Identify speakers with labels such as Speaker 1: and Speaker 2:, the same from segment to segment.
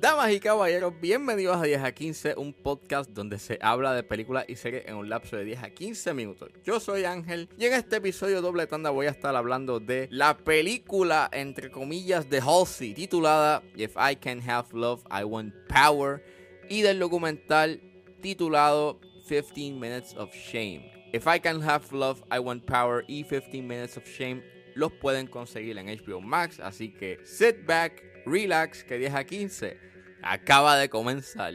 Speaker 1: Damas y caballeros, bienvenidos a 10 a 15, un podcast donde se habla de películas y series en un lapso de 10 a 15 minutos. Yo soy Ángel y en este episodio doble tanda voy a estar hablando de la película, entre comillas, de Halsey, titulada If I Can Have Love, I Want Power, y del documental titulado 15 Minutes of Shame. If I Can Have Love, I Want Power y 15 Minutes of Shame los pueden conseguir en HBO Max, así que sit back, relax, que 10 a 15 acaba de comenzar.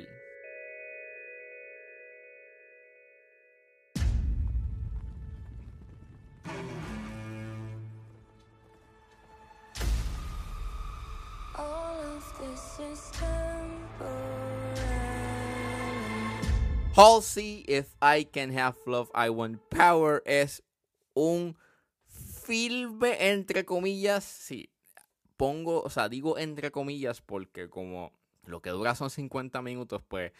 Speaker 1: Halsey, If I Can Have Love, I Want Power es un filme entre comillas, sí, pongo, o sea, digo entre comillas porque como lo que dura son 50 minutos, pues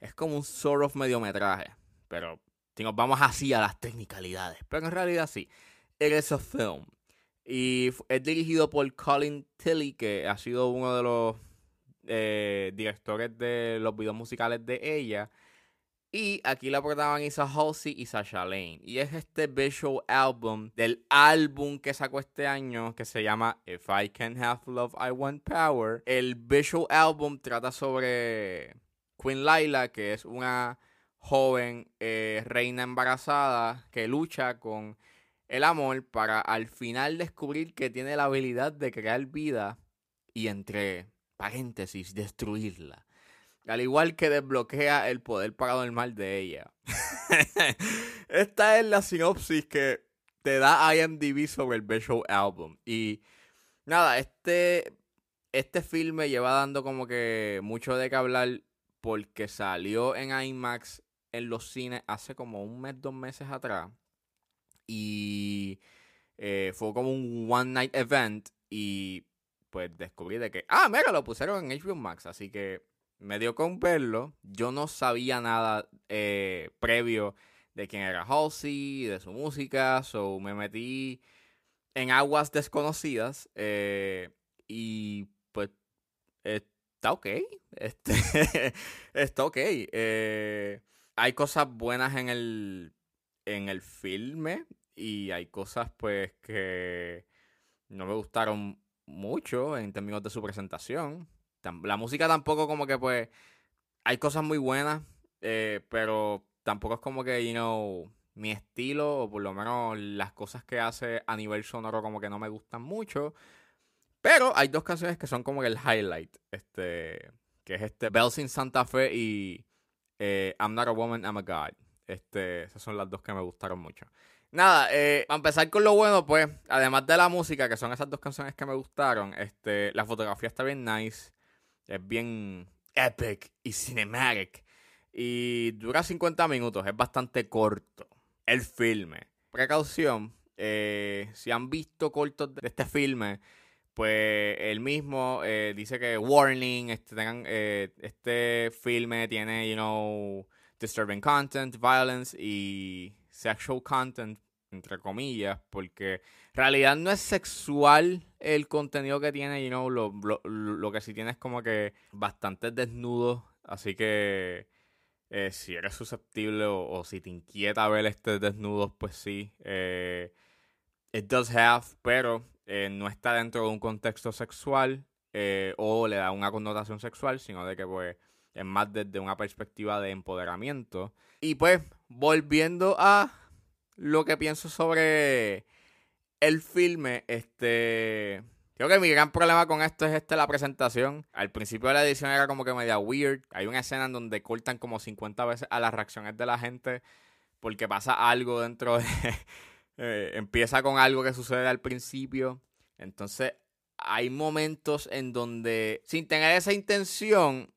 Speaker 1: es como un sort of mediometraje. Pero si nos vamos así a las technicalidades. Pero en realidad sí, es un film. Y es dirigido por Colin Tilley, que ha sido uno de los eh, directores de los videos musicales de ella. Y aquí la protagoniza Halsey y Sasha Lane. Y es este visual album del álbum que sacó este año que se llama If I Can Have Love, I Want Power. El visual album trata sobre Queen Laila, que es una joven eh, reina embarazada que lucha con el amor para al final descubrir que tiene la habilidad de crear vida y entre paréntesis destruirla. Al igual que desbloquea el poder paranormal de ella. Esta es la sinopsis que te da IMDb sobre el visual album. Y nada, este, este filme lleva dando como que mucho de qué hablar porque salió en IMAX en los cines hace como un mes, dos meses atrás. Y eh, fue como un one night event. Y pues descubrí de que, ah, mira, lo pusieron en HBO Max. Así que me dio con verlo. Yo no sabía nada eh, previo de quién era Halsey, de su música, so me metí en aguas desconocidas eh, y pues está ok, este, está ok. Eh, hay cosas buenas en el, en el filme y hay cosas pues que no me gustaron mucho en términos de su presentación. La música tampoco como que pues hay cosas muy buenas, eh, pero tampoco es como que, you know, mi estilo o por lo menos las cosas que hace a nivel sonoro como que no me gustan mucho. Pero hay dos canciones que son como el highlight, este, que es este Bells in Santa Fe y eh, I'm Not a Woman, I'm a God. Este, esas son las dos que me gustaron mucho. Nada, eh, para empezar con lo bueno, pues, además de la música, que son esas dos canciones que me gustaron, este, la fotografía está bien nice. Es bien epic y cinematic. Y dura 50 minutos, es bastante corto. El filme. Precaución, eh, si han visto cortos de este filme, pues el mismo eh, dice que warning, este, tengan, eh, este filme tiene, you know, disturbing content, violence y sexual content entre comillas, porque en realidad no es sexual el contenido que tiene, you know, lo, lo, que sí tiene es como que bastante desnudo, así que eh, si eres susceptible o, si te inquieta ver este desnudo, pues sí, eh, it does have, pero eh, no está dentro de un contexto sexual o le da una connotación sexual, sino de que pues es más desde una perspectiva de empoderamiento. Y pues, volviendo a lo que pienso sobre el filme, este... Creo que mi gran problema con esto es este, la presentación. Al principio de la edición era como que media weird. Hay una escena en donde cortan como 50 veces a las reacciones de la gente porque pasa algo dentro de... Eh, empieza con algo que sucede al principio. Entonces, hay momentos en donde, sin tener esa intención,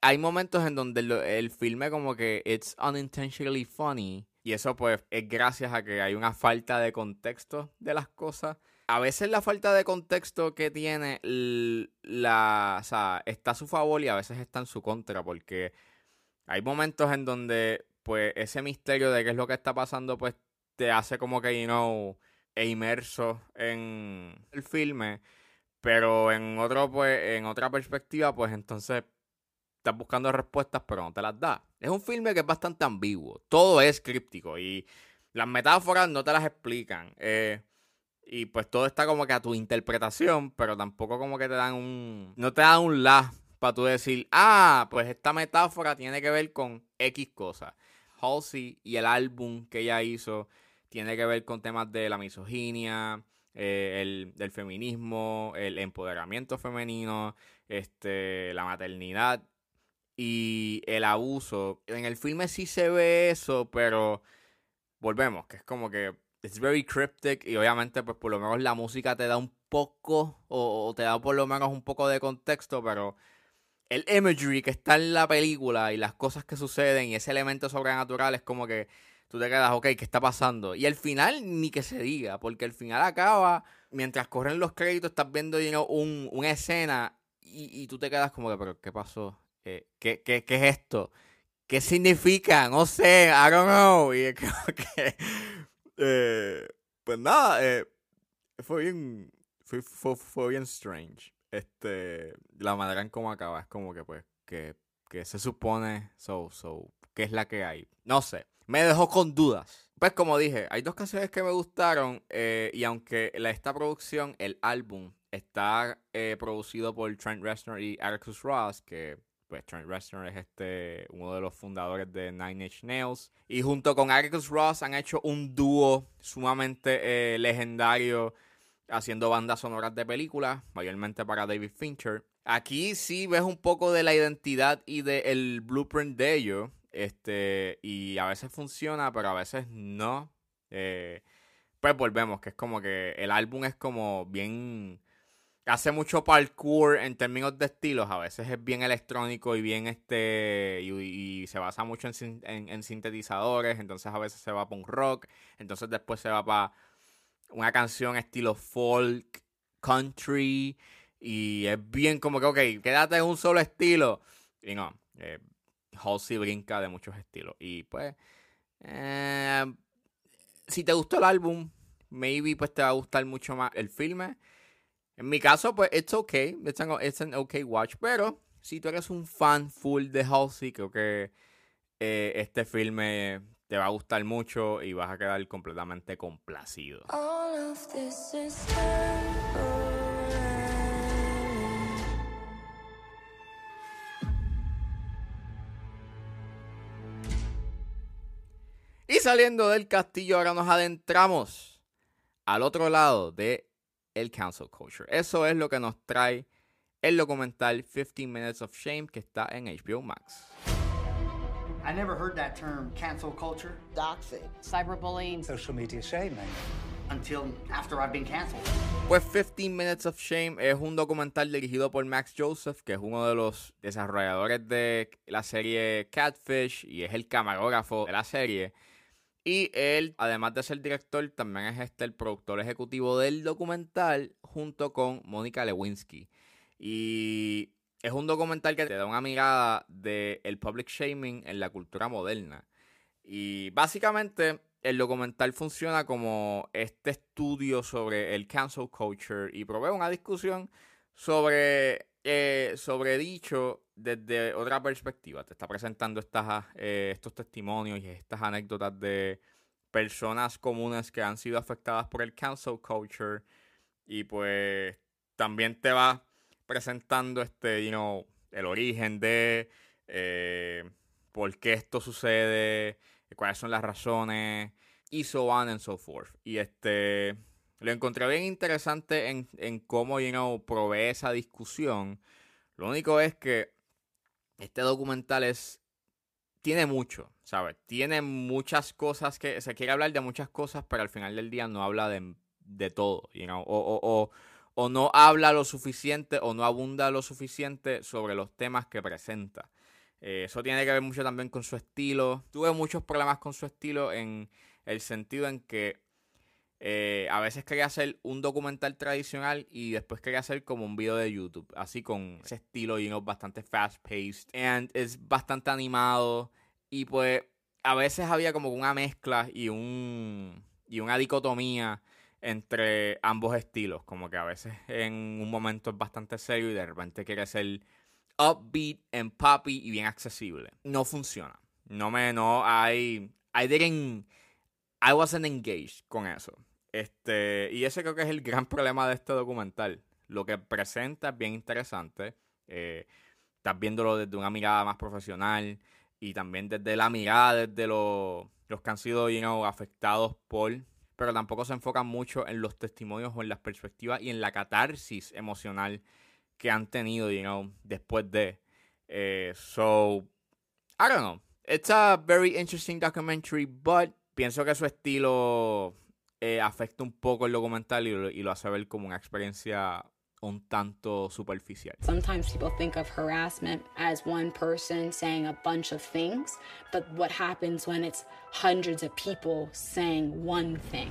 Speaker 1: hay momentos en donde el filme como que it's unintentionally funny y eso pues es gracias a que hay una falta de contexto de las cosas. A veces la falta de contexto que tiene la, o sea, está a su favor y a veces está en su contra porque hay momentos en donde pues ese misterio de qué es lo que está pasando pues te hace como que, you know, e inmerso en el filme, pero en otro, pues, en otra perspectiva, pues entonces estás buscando respuestas, pero no te las da. Es un filme que es bastante ambiguo. Todo es críptico y las metáforas no te las explican. Eh, y pues todo está como que a tu interpretación, pero tampoco como que te dan un... No te dan un la para tú decir, ah, pues esta metáfora tiene que ver con X cosas. Halsey y el álbum que ella hizo tiene que ver con temas de la misoginia, eh, el, del feminismo, el empoderamiento femenino, este, la maternidad y el abuso. En el filme sí se ve eso, pero volvemos, que es como que it's very cryptic y obviamente pues por lo menos la música te da un poco o, te da por lo menos un poco de contexto, pero el imagery que está en la película y las cosas que suceden y ese elemento sobrenatural es como que tú te quedas, ok, ¿qué está pasando? Y al final ni que se diga, porque al final acaba, mientras corren los créditos estás viendo un, una escena y, tú te quedas como que, pero ¿qué pasó? ¿Qué, qué, qué, qué es esto? ¿Qué significa? No sé, I don't know. Y es como que eh, pues nada, eh, fue bien. Fue, fue, bien strange. Este. La manera en cómo acaba. Es como que, pues, que, que se supone. So, so. ¿Qué es la que hay? No sé. Me dejó con dudas. Pues como dije, hay dos canciones que me gustaron. Eh, y aunque esta producción, el álbum, está producido por Trent Reznor y Atticus Ross, que pues Trent es este, uno de los fundadores de Nine Inch Nails. Y junto con Atticus Ross han hecho un dúo sumamente eh, legendario haciendo bandas sonoras de películas, mayormente para David Fincher. Aquí sí ves un poco de la identidad y del blueprint de ellos. Este, y a veces funciona, pero a veces no. Eh, pues volvemos, que es como que el álbum es como bien hace mucho parkour en términos de estilos. A veces es bien electrónico y bien este. Y, se basa mucho en, sintetizadores. Entonces a veces se va para un rock. Entonces después se va para una canción estilo folk, country. Y es bien como que, ok, quédate en un solo estilo. Y no, eh, Halsey brinca de muchos estilos. Y pues. Eh, si te gustó el álbum, maybe pues te va a gustar mucho más el filme. En mi caso, pues, it's okay. It's an, it's an okay watch. Pero, si tú eres un fan full de Halsey, creo que eh, este filme te va a gustar mucho y vas a quedar completamente complacido. Y saliendo del castillo, ahora nos adentramos al otro lado de el cancel culture. Eso es lo que nos trae el documental 15 Minutes of Shame que está en HBO Max.
Speaker 2: I never heard that term, cancel culture.
Speaker 3: Doxing, cyberbullying,
Speaker 2: social media shaming. Until after I've been canceled.
Speaker 1: Pues 15 Minutes of Shame es un documental dirigido por Max Joseph, que es uno de los desarrolladores de la serie Catfish y es el camarógrafo de la serie. Y él, además de ser director, también es este el productor ejecutivo del documental junto con Mónica Lewinsky. Y es un documental que te da una mirada del el public shaming en la cultura moderna. Y básicamente el documental funciona como este estudio sobre el cancel culture y provee una discusión sobre, eh, sobre dicho desde otra perspectiva. Te está presentando estas, eh, estos testimonios y estas anécdotas de personas comunes que han sido afectadas por el cancel culture. Y pues también te va presentando este, you el origen de eh, por qué esto sucede, cuáles son las razones, y so on and so forth. Y este lo encontré bien interesante en, en cómo, you know, provee esa discusión. Lo único es que este documental es tiene mucho, ¿sabes? Tiene muchas cosas que se quiere hablar de muchas cosas, pero al final del día no habla de, de todo, you know? o, o, o, no habla lo suficiente o no abunda lo suficiente sobre los temas que presenta. Eh, eso tiene que ver mucho también con su estilo. Tuve muchos problemas con su estilo en el sentido en que eh, a veces quería hacer un documental tradicional y después quería hacer como un video de YouTube, así con ese estilo, you know, bastante fast paced. And es bastante animado. Y pues a veces había como una mezcla y un y una dicotomía entre ambos estilos, como que a veces en un momento es bastante serio y de repente quiere ser upbeat and poppy y bien accesible. No funciona. No me no hay I didn't I wasn't engaged con eso. Este, y ese creo que es el gran problema de este documental. Lo que presenta es bien interesante. Eh, estás viéndolo desde una mirada más profesional y también desde la mirada desde los, los que han sido you afectados por pero tampoco se enfocan mucho en los testimonios o en las perspectivas y en la catarsis emocional que han tenido, you know, después de. Eh, so, I don't know. It's a very interesting documentary, but pienso que su estilo eh, afecta un poco el documental y lo, y lo hace ver como una experiencia un tanto superficial.
Speaker 3: Sometimes people think of harassment as one person saying a bunch of things, but what happens when it's hundreds of people saying one thing?